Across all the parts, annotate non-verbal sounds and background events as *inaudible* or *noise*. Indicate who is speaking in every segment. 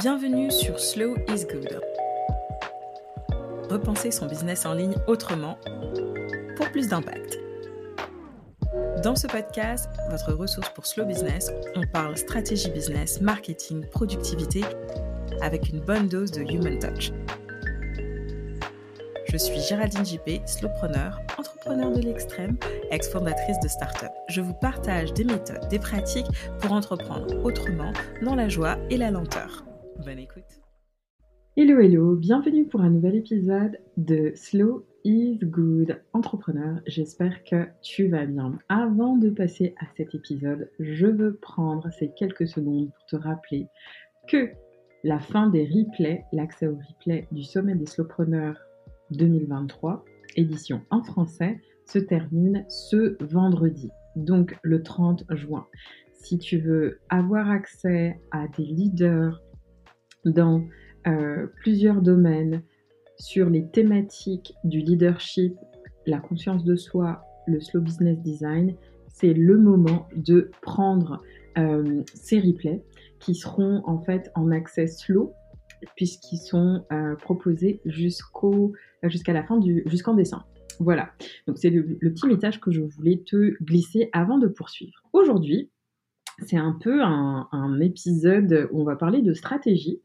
Speaker 1: Bienvenue sur Slow is Good. Repenser son business en ligne autrement pour plus d'impact. Dans ce podcast, votre ressource pour Slow Business, on parle stratégie business, marketing, productivité avec une bonne dose de human touch. Je suis Géraldine JP, slowpreneur, entrepreneur de l'extrême, ex-fondatrice de start-up. Je vous partage des méthodes, des pratiques pour entreprendre autrement, dans la joie et la lenteur. Bonne écoute.
Speaker 2: Hello, hello, bienvenue pour un nouvel épisode de Slow is Good Entrepreneur. J'espère que tu vas bien. Avant de passer à cet épisode, je veux prendre ces quelques secondes pour te rappeler que la fin des replays, l'accès aux replays du sommet des slowpreneurs 2023, édition en français, se termine ce vendredi, donc le 30 juin. Si tu veux avoir accès à des leaders dans euh, plusieurs domaines sur les thématiques du leadership, la conscience de soi, le slow business design, c'est le moment de prendre euh, ces replays qui seront en fait en accès slow puisqu'ils sont euh, proposés jusqu'au jusqu'à la fin du jusqu'en décembre. Voilà. Donc c'est le, petit message que je voulais te glisser avant de poursuivre. Aujourd'hui, c'est un peu un, épisode où on va parler de stratégie.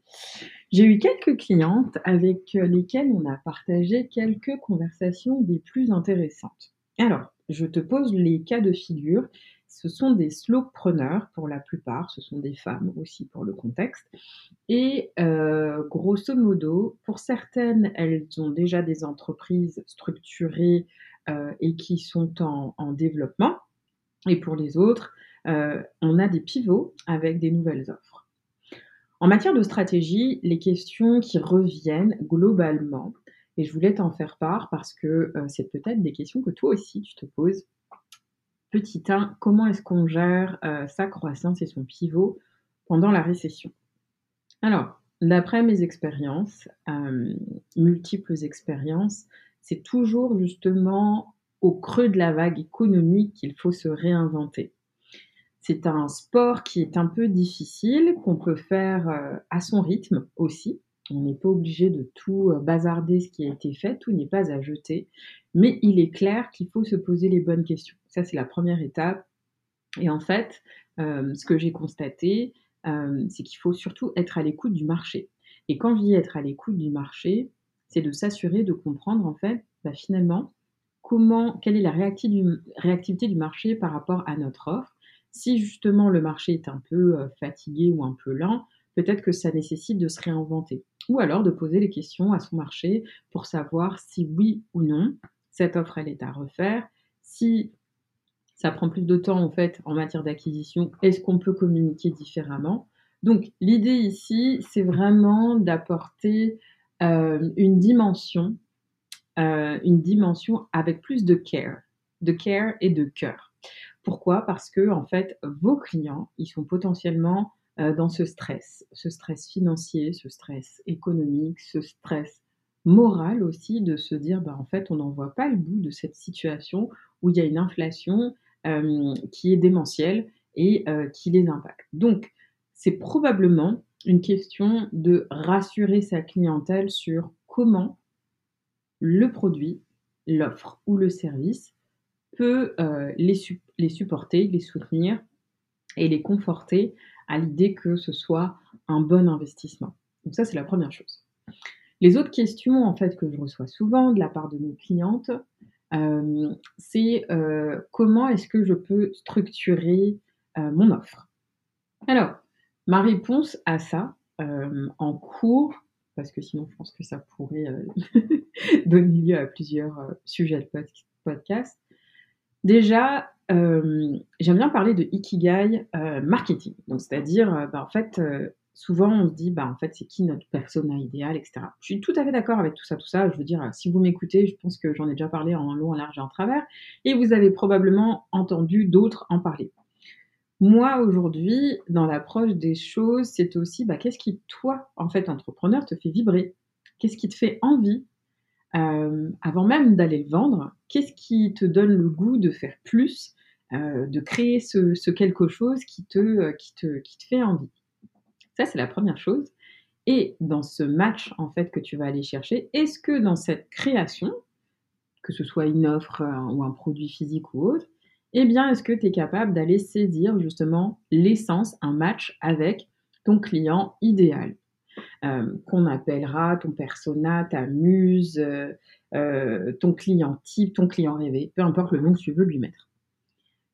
Speaker 2: J'ai eu quelques clientes avec lesquelles on a partagé quelques conversations des plus intéressantes. Alors, je te pose les cas de figure ce sont des slowpreneurs pour la plupart, ce sont des femmes aussi pour le contexte. Et euh, grosso modo, pour certaines, elles ont déjà des entreprises structurées euh, et qui sont en, développement. Et pour les autres, euh, on a des pivots avec des nouvelles offres. En matière de stratégie, les questions qui reviennent globalement, et je voulais t'en faire part parce que c'est peut-être des questions que toi aussi tu te poses Petit 1, comment est-ce qu'on gère euh, sa croissance et son pivot pendant la récession? Alors, d'après mes expériences, euh, multiples expériences, c'est toujours justement au creux de la vague économique qu'il faut se réinventer. C'est un sport qui est un peu difficile, qu'on peut faire euh, à son rythme aussi. On n'est pas obligé de tout bazarder ce qui a été fait, tout n'est pas à jeter. Mais il est clair qu'il faut se poser les bonnes questions. Ça, c'est la première étape. Et en fait, euh, ce que j'ai constaté, euh, c'est qu'il faut surtout être à l'écoute du marché. Et quand je dis être à l'écoute du marché, c'est de s'assurer de comprendre en fait, bah, finalement, comment, quelle est la réactivité du marché par rapport à notre offre. Si justement le marché est un peu euh, fatigué ou un peu lent, peut-être que ça nécessite de se réinventer. Ou alors de poser les questions à son marché pour savoir si oui ou non cette offre elle est à refaire. Si ça prend plus de temps en fait en matière d'acquisition. Est-ce qu'on peut communiquer différemment Donc l'idée ici, c'est vraiment d'apporter euh, une dimension, euh, une dimension avec plus de care, de care et de cœur. Pourquoi? Parce que en fait, vos clients, ils sont potentiellement euh, dans ce stress, ce stress financier, ce stress économique, ce stress moral aussi de se dire, bah, en fait, on n'en voit pas le bout de cette situation où il y a une inflation, euh, qui est démentiel et euh, qui les impacte. Donc, c'est probablement une question de rassurer sa clientèle sur comment le produit, l'offre ou le service peut euh, les, les supporter, les soutenir et les conforter à l'idée que ce soit un bon investissement. Donc ça, c'est la première chose. Les autres questions, en fait, que je reçois souvent de la part de mes clientes, euh, c'est euh, comment est-ce que je peux structurer mon offre? Alors, ma réponse à ça, en cours, parce que sinon je pense que ça pourrait *laughs* donner lieu à plusieurs sujets de podcast. Déjà, j'aime bien parler de ikigai marketing. Donc, c'est-à-dire, bah, en fait, souvent on se dit, bah en fait, c'est qui notre persona idéal, etc. Je suis tout à fait d'accord avec tout ça, tout ça. Je veux dire, si vous m'écoutez, je pense que j'en ai déjà parlé en long, en large et en travers, et vous avez probablement entendu d'autres en parler. Moi, aujourd'hui, dans l'approche des choses, c'est aussi, bah, qu'est-ce qui, toi, en fait, entrepreneur, te fait vibrer? Qu'est-ce qui te fait envie? Euh, Avant même d'aller le vendre, qu'est-ce qui te donne le goût de faire plus, euh, de créer ce, quelque chose qui te, qui, te, qui te fait envie? Ça, c'est la première chose. Et dans ce match, en fait, que tu vas aller chercher, est-ce que dans cette création, que ce soit une offre euh, ou un produit physique ou autre, eh bien, est-ce que tu es capable d'aller saisir justement l'essence, un match avec ton client idéal, euh, qu'on appellera ton persona, ta muse, euh, ton client type, ton client rêvé, peu importe le nom que tu veux lui mettre.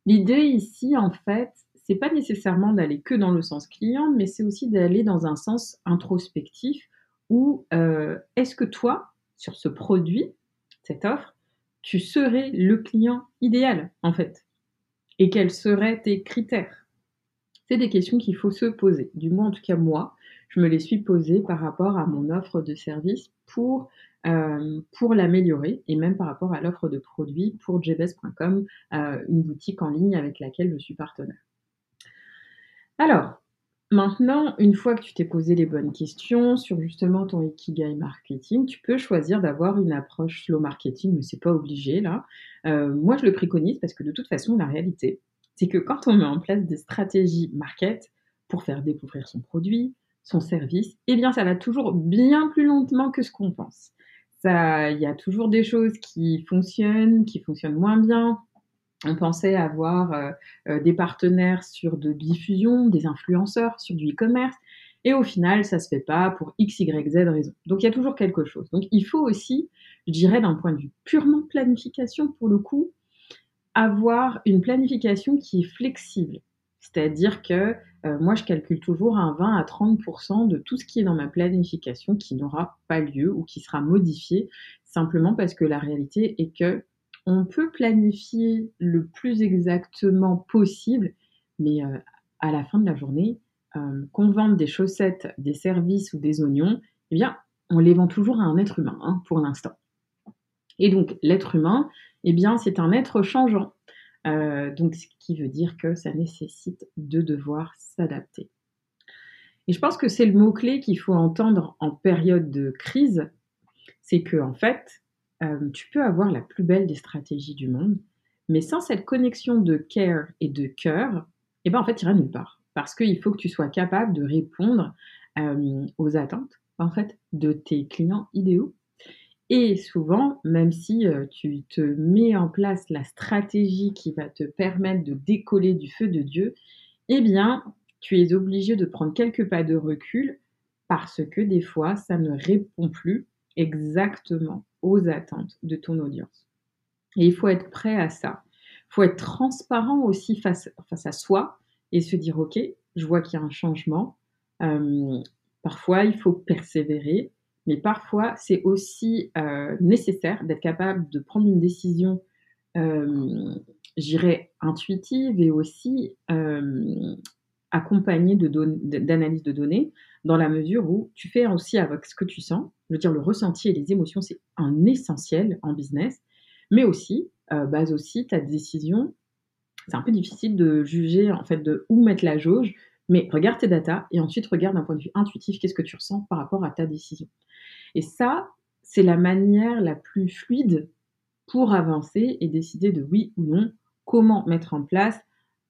Speaker 2: L'idée ici, en fait, c'est pas nécessairement d'aller que dans le sens client, mais c'est aussi d'aller dans un sens introspectif où euh, est-ce que toi, sur ce produit, cette offre, tu serais le client idéal, en fait? Et quels seraient tes critères? C'est des questions qu'il faut se poser. Du moins, en tout cas, moi, je me les suis posées par rapport à mon offre de service pour euh, pour l'améliorer et même par rapport à l'offre de produits pour jbs.com, euh, une boutique en ligne avec laquelle je suis partenaire. Alors, maintenant, une fois que tu t'es posé les bonnes questions sur justement ton Ikigai marketing, tu peux choisir d'avoir une approche slow marketing, mais c'est pas obligé là. Euh, moi, je le préconise parce que de toute façon, la réalité, c'est que quand on met en place des stratégies market pour faire découvrir son produit, son service, eh bien, ça va toujours bien plus lentement que ce qu'on pense il y a toujours des choses qui fonctionnent, qui fonctionnent moins bien. On pensait avoir euh, euh, des partenaires sur de diffusion, des influenceurs sur du e-commerce, et au final, ça se fait pas pour x, y, z raison. Donc il y a toujours quelque chose. Donc il faut aussi, je dirais, d'un point de vue purement planification, pour le coup, avoir une planification qui est flexible. C'est-à-dire que euh, moi, je calcule toujours un 20 à 30% de tout ce qui est dans ma planification qui n'aura pas lieu ou qui sera modifié, simplement parce que la réalité est que on peut planifier le plus exactement possible, mais euh, à la fin de la journée, euh, qu'on vende des chaussettes, des services ou des oignons, eh bien, on les vend toujours à un être humain, hein, pour l'instant. Et donc, l'être humain, eh bien, c'est un être changeant. Euh, donc, ce qui veut dire que ça nécessite de devoir s'adapter. Et je pense que c'est le mot-clé qu'il faut entendre en période de crise, c'est que en fait, euh, tu peux avoir la plus belle des stratégies du monde, mais sans cette connexion de care et de cœur, eh ben en fait, tu iras nulle part. Parce qu'il faut que tu sois capable de répondre euh, aux attentes, en fait, de tes clients idéaux et souvent, même si euh, tu te mets en place la stratégie qui va te permettre de décoller du feu de Dieu, eh bien, tu es obligé de prendre quelques pas de recul parce que des fois, ça ne répond plus exactement aux attentes de ton audience. Et il faut être prêt à ça. Il faut être transparent aussi face, à soi et se dire, OK, je vois qu'il y a un changement. Euh, parfois, il faut persévérer mais parfois c'est aussi euh, nécessaire d'être capable de prendre une décision, euh, j'irais, intuitive et aussi euh, accompagnée d'analyse de, de, données, dans la mesure où tu fais aussi avec ce que tu sens, je veux dire le ressenti et les émotions, c'est un essentiel en business, mais aussi, base aussi ta décision, c'est un peu difficile de juger en fait de où mettre la jauge, mais regarde tes datas et ensuite regarde d'un point de vue intuitif qu'est-ce que tu ressens par rapport à ta décision. Et ça, c'est la manière la plus fluide pour avancer et décider de oui ou non comment mettre en place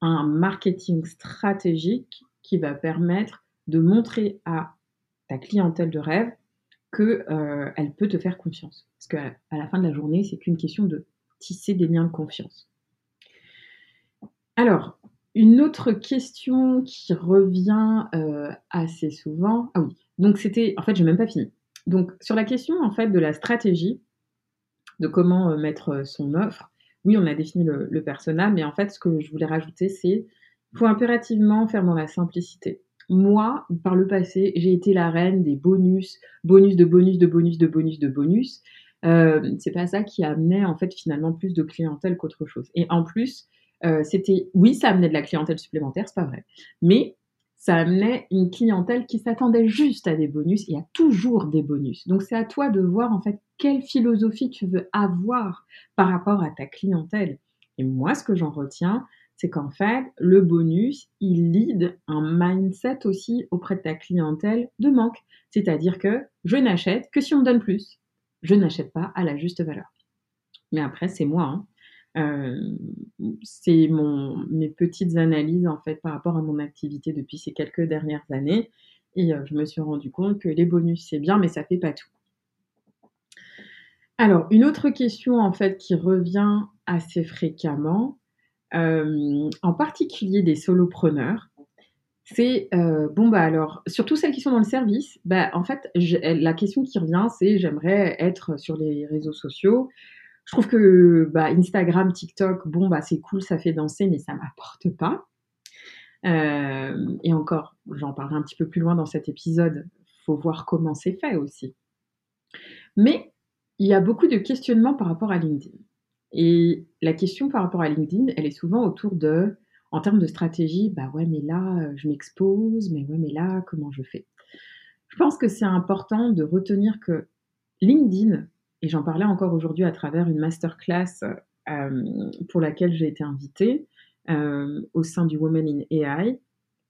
Speaker 2: un marketing stratégique qui va permettre de montrer à ta clientèle de rêve qu'elle euh, peut te faire confiance. Parce qu'à la fin de la journée, c'est qu'une question de tisser des liens de confiance. Alors, une autre question qui revient euh, assez souvent. Ah oui, donc c'était. En fait, j'ai même pas fini. Donc, sur la question en fait de la stratégie, de comment euh, mettre euh, son offre, oui, on a défini le, persona, mais en fait, ce que je voulais rajouter, c'est qu'il faut impérativement faire dans la simplicité. Moi, par le passé, j'ai été la reine des bonus, bonus de bonus de bonus de bonus de bonus. Euh, c'est pas ça qui amenait en fait finalement plus de clientèle qu'autre chose. Et en plus, c'était, oui, ça amenait de la clientèle supplémentaire, c'est pas vrai, mais ça amenait une clientèle qui s'attendait juste à des bonus. Il y a toujours des bonus. Donc c'est à toi de voir en fait quelle philosophie tu veux avoir par rapport à ta clientèle. Et moi, ce que j'en retiens, c'est qu'en fait, le bonus, il lead un mindset aussi auprès de ta clientèle de manque. C'est-à-dire que je n'achète que si on me donne plus. Je n'achète pas à la juste valeur. Mais après, c'est moi. Hein. Euh, c'est mon, mes petites analyses en fait par rapport à mon activité depuis ces quelques dernières années. Et je me suis rendu compte que les bonus, c'est bien, mais ça fait pas tout. Alors, une autre question en fait qui revient assez fréquemment, en particulier des solopreneurs, c'est bon bah alors surtout celles qui sont dans le service, bah en fait la question qui revient c'est j'aimerais être sur les réseaux sociaux. Je trouve que bah, Instagram, TikTok, bon bah c'est cool, ça fait danser, mais ça m'apporte pas. et encore, j'en parlerai un petit peu plus loin dans cet épisode. Faut voir comment c'est fait aussi. Mais il y a beaucoup de questionnements par rapport à LinkedIn. Et la question par rapport à LinkedIn, elle est souvent autour de, en termes de stratégie, bah ouais, mais là, euh, je m'expose, mais ouais, mais là, comment je fais? Je pense que c'est important de retenir que LinkedIn, et j'en parlais encore aujourd'hui à travers une masterclass euh, pour laquelle j'ai été invitée euh, au sein du Women in AI,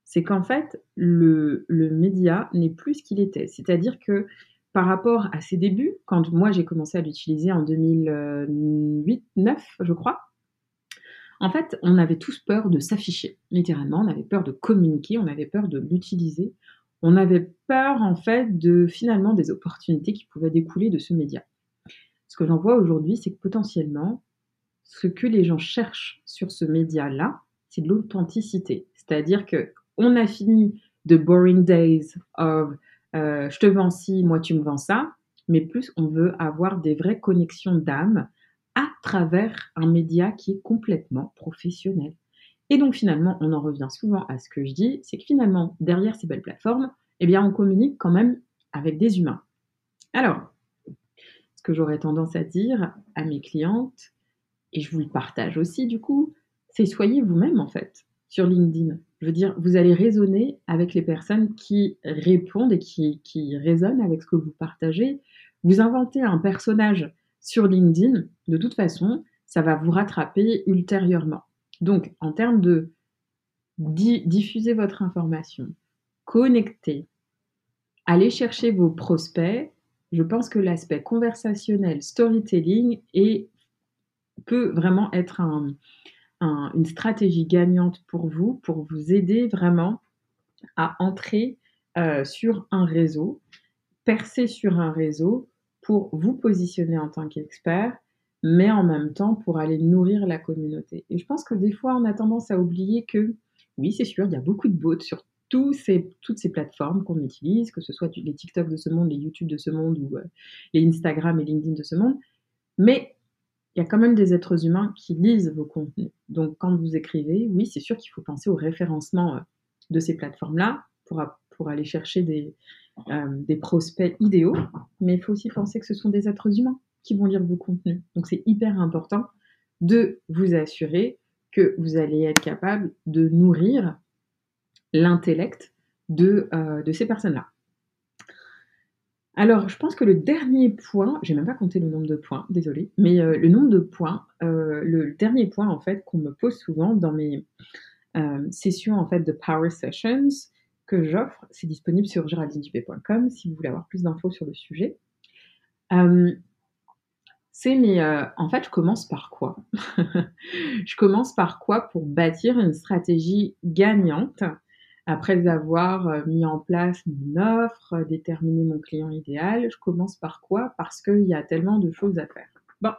Speaker 2: c'est qu'en fait, le, média n'est plus ce qu'il était. C'est-à-dire que par rapport à ses débuts, quand moi j'ai commencé à l'utiliser en 2008-9, je crois, en fait, on avait tous peur de s'afficher, littéralement, on avait peur de communiquer, on avait peur de l'utiliser, on avait peur en fait de finalement des opportunités qui pouvaient découler de ce média. Ce que j'en vois aujourd'hui, c'est que potentiellement, ce que les gens cherchent sur ce média-là, c'est de l'authenticité. C'est-à-dire que on a fini de boring days of euh, je te vends ci, moi tu me vends ça, mais plus on veut avoir des vraies connexions d'âme à travers un média qui est complètement professionnel. Et donc finalement, on en revient souvent à ce que je dis, c'est que finalement, derrière ces belles plateformes, eh bien, on communique quand même avec des humains. Alors, que j'aurais tendance à dire à mes clientes, et je vous le partage aussi du coup, c'est soyez vous-même en fait sur LinkedIn. Je veux dire, vous allez raisonner avec les personnes qui répondent et qui, qui résonnent avec ce que vous partagez. Vous inventez un personnage sur LinkedIn, de toute façon, ça va vous rattraper ultérieurement. Donc, en termes de diffuser votre information, connecter, aller chercher vos prospects, je pense que l'aspect conversationnel, storytelling peut vraiment être un, une stratégie gagnante pour vous, pour vous aider vraiment à entrer euh, sur un réseau, percer sur un réseau pour vous positionner en tant qu'expert, mais en même temps pour aller nourrir la communauté. Et je pense que des fois, on a tendance à oublier que, oui, c'est sûr, il y a beaucoup de bots sur tous ces, toutes ces plateformes qu'on utilise, que ce soit les TikTok de ce monde, les YouTube de ce monde ou euh, les Instagram et LinkedIn de ce monde. Mais il y a quand même des êtres humains qui lisent vos contenus. Donc quand vous écrivez, oui, c'est sûr qu'il faut penser au référencement euh, de ces plateformes-là pour, pour aller chercher des, euh, des prospects idéaux, mais il faut aussi penser que ce sont des êtres humains qui vont lire vos contenus. Donc c'est hyper important de vous assurer que vous allez être capable de nourrir l'intellect de, euh, de ces personnes-là. Alors, je pense que le dernier point, j'ai même pas compté le nombre de points, désolé, mais euh, le nombre de points, euh, le dernier point en fait qu'on me pose souvent dans mes sessions en fait de Power Sessions que j'offre, c'est disponible sur géraldinedupé.com si vous voulez avoir plus d'infos sur le sujet. c'est mais en fait, je commence par quoi? *laughs* Je commence par quoi pour bâtir une stratégie gagnante après avoir euh, mis en place mon offre, déterminé mon client idéal, je commence par quoi? Parce qu'il y a tellement de choses à faire. Bon.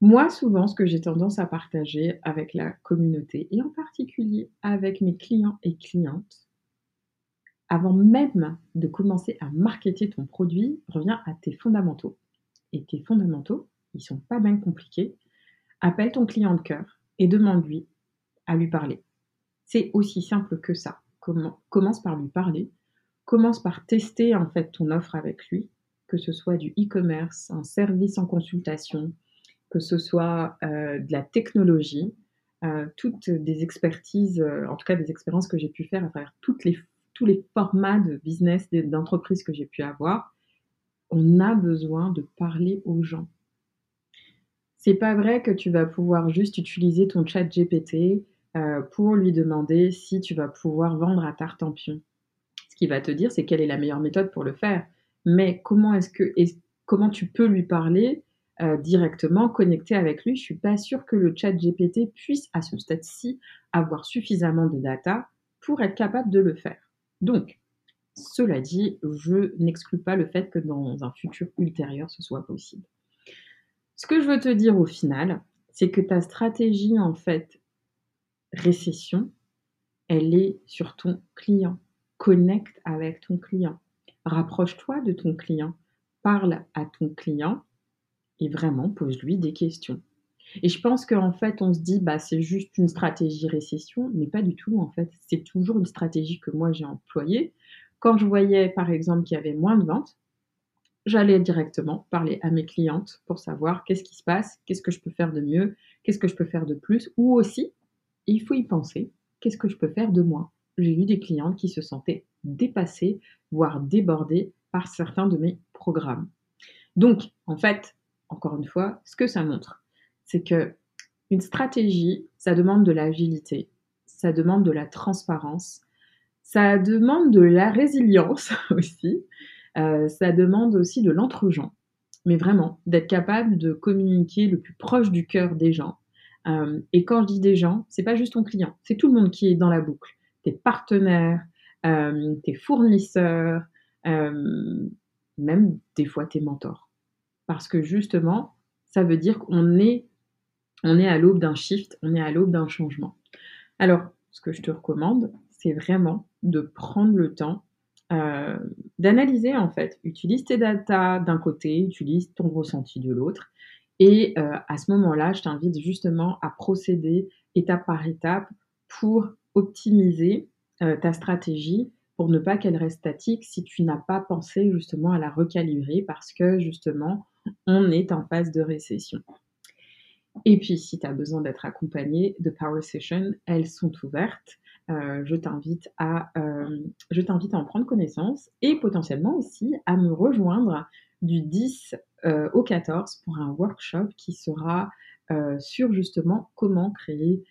Speaker 2: Moi, souvent, ce que j'ai tendance à partager avec la communauté, et en particulier avec mes clients et clientes, avant même de commencer à marketer ton produit, reviens à tes fondamentaux. Et tes fondamentaux, ils sont pas bien compliqués. Appelle ton client de cœur et demande-lui à lui parler. C'est aussi simple que ça. commence par lui parler, commence par tester en fait ton offre avec lui, que ce soit du e-commerce, un service en consultation, que ce soit euh, de la technologie, euh, toutes des expertises, euh, en tout cas des expériences que j'ai pu faire à travers tous les formats de business, d'entreprise que j'ai pu avoir, on a besoin de parler aux gens. C'est pas vrai que tu vas pouvoir juste utiliser ton chat GPT euh, pour lui demander si tu vas pouvoir vendre à Tartampion. Ce qu'il va te dire, c'est quelle est la meilleure méthode pour le faire. Mais comment est-ce que comment tu peux lui parler euh, directement, connecter avec lui? Je suis pas sûre que le chat GPT puisse à ce stade-ci avoir suffisamment de data pour être capable de le faire. Donc, cela dit, je n'exclus pas le fait que dans un futur ultérieur, ce soit possible. Ce que je veux te dire au final, c'est que ta stratégie, en fait, récession, elle est sur ton client. Connecte avec ton client. Rapproche-toi de ton client. Parle à ton client et vraiment pose-lui des questions. Et je pense qu'en fait, on se dit, bah, c'est juste une stratégie récession, mais pas du tout, en fait. C'est toujours une stratégie que moi j'ai employée. Quand je voyais, par exemple, qu'il y avait moins de ventes, j'allais directement parler à mes clientes pour savoir qu'est-ce qui se passe, qu'est-ce que je peux faire de mieux, qu'est-ce que je peux faire de plus, ou aussi, il faut y penser, qu'est-ce que je peux faire de moins. J'ai eu des clientes qui se sentaient dépassées, voire débordées par certains de mes programmes. Donc, en fait, encore une fois, ce que ça montre, c'est que une stratégie, ça demande de l'agilité, ça demande de la transparence, ça demande de la résilience *laughs* aussi, euh, ça demande aussi de l'entre-gens, mais vraiment d'être capable de communiquer le plus proche du cœur des gens. Euh, et quand je dis des gens, c'est pas juste ton client, c'est tout le monde qui est dans la boucle. Tes partenaires, euh, tes fournisseurs, même des fois tes mentors. Parce que justement, ça veut dire qu'on est, on est à l'aube d'un shift, on est à l'aube d'un changement. Alors, ce que je te recommande, c'est vraiment de prendre le temps euh, d'analyser en fait. Utilise tes datas d'un côté, utilise ton ressenti de l'autre. Et euh, à ce moment-là, je t'invite justement à procéder étape par étape pour optimiser euh, ta stratégie pour ne pas qu'elle reste statique si tu n'as pas pensé justement à la recalibrer parce que justement, on est en phase de récession. Et puis, si tu as besoin d'être accompagné de Power Session, elles sont ouvertes. Euh, je t'invite à, je t'invite à en prendre connaissance et potentiellement aussi à me rejoindre du 10 euh, au 14 pour un workshop qui sera sur justement comment créer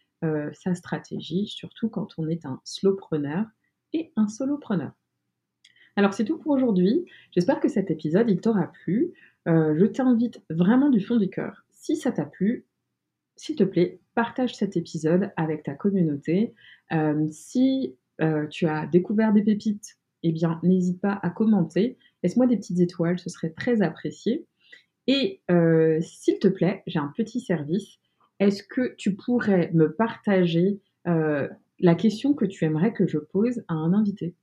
Speaker 2: sa stratégie, surtout quand on est un slowpreneur et un solopreneur. Alors c'est tout pour aujourd'hui. J'espère que cet épisode il t'aura plu. je t'invite vraiment du fond du cœur, si ça t'a plu, s'il te plaît, partage cet épisode avec ta communauté. Euh, si euh, tu as découvert des pépites, eh bien, n'hésite pas à commenter. Laisse-moi des petites étoiles, ce serait très apprécié. Et euh, s'il te plaît, j'ai un petit service. Est-ce que tu pourrais me partager la question que tu aimerais que je pose à un invité?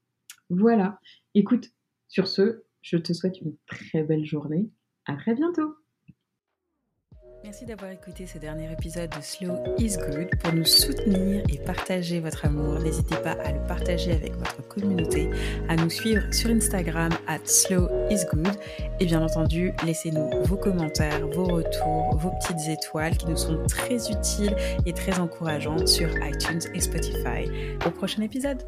Speaker 2: Voilà. Écoute, sur ce, je te souhaite une très belle journée. À très bientôt.
Speaker 1: Merci d'avoir écouté ce dernier épisode de Slow is Good. Pour nous soutenir et partager votre amour, n'hésitez pas à le partager avec votre communauté, à nous suivre sur Instagram at Slow is Good et bien entendu, laissez-nous vos commentaires, vos retours, vos petites étoiles qui nous sont très utiles et très encourageantes sur iTunes et Spotify. Au prochain épisode!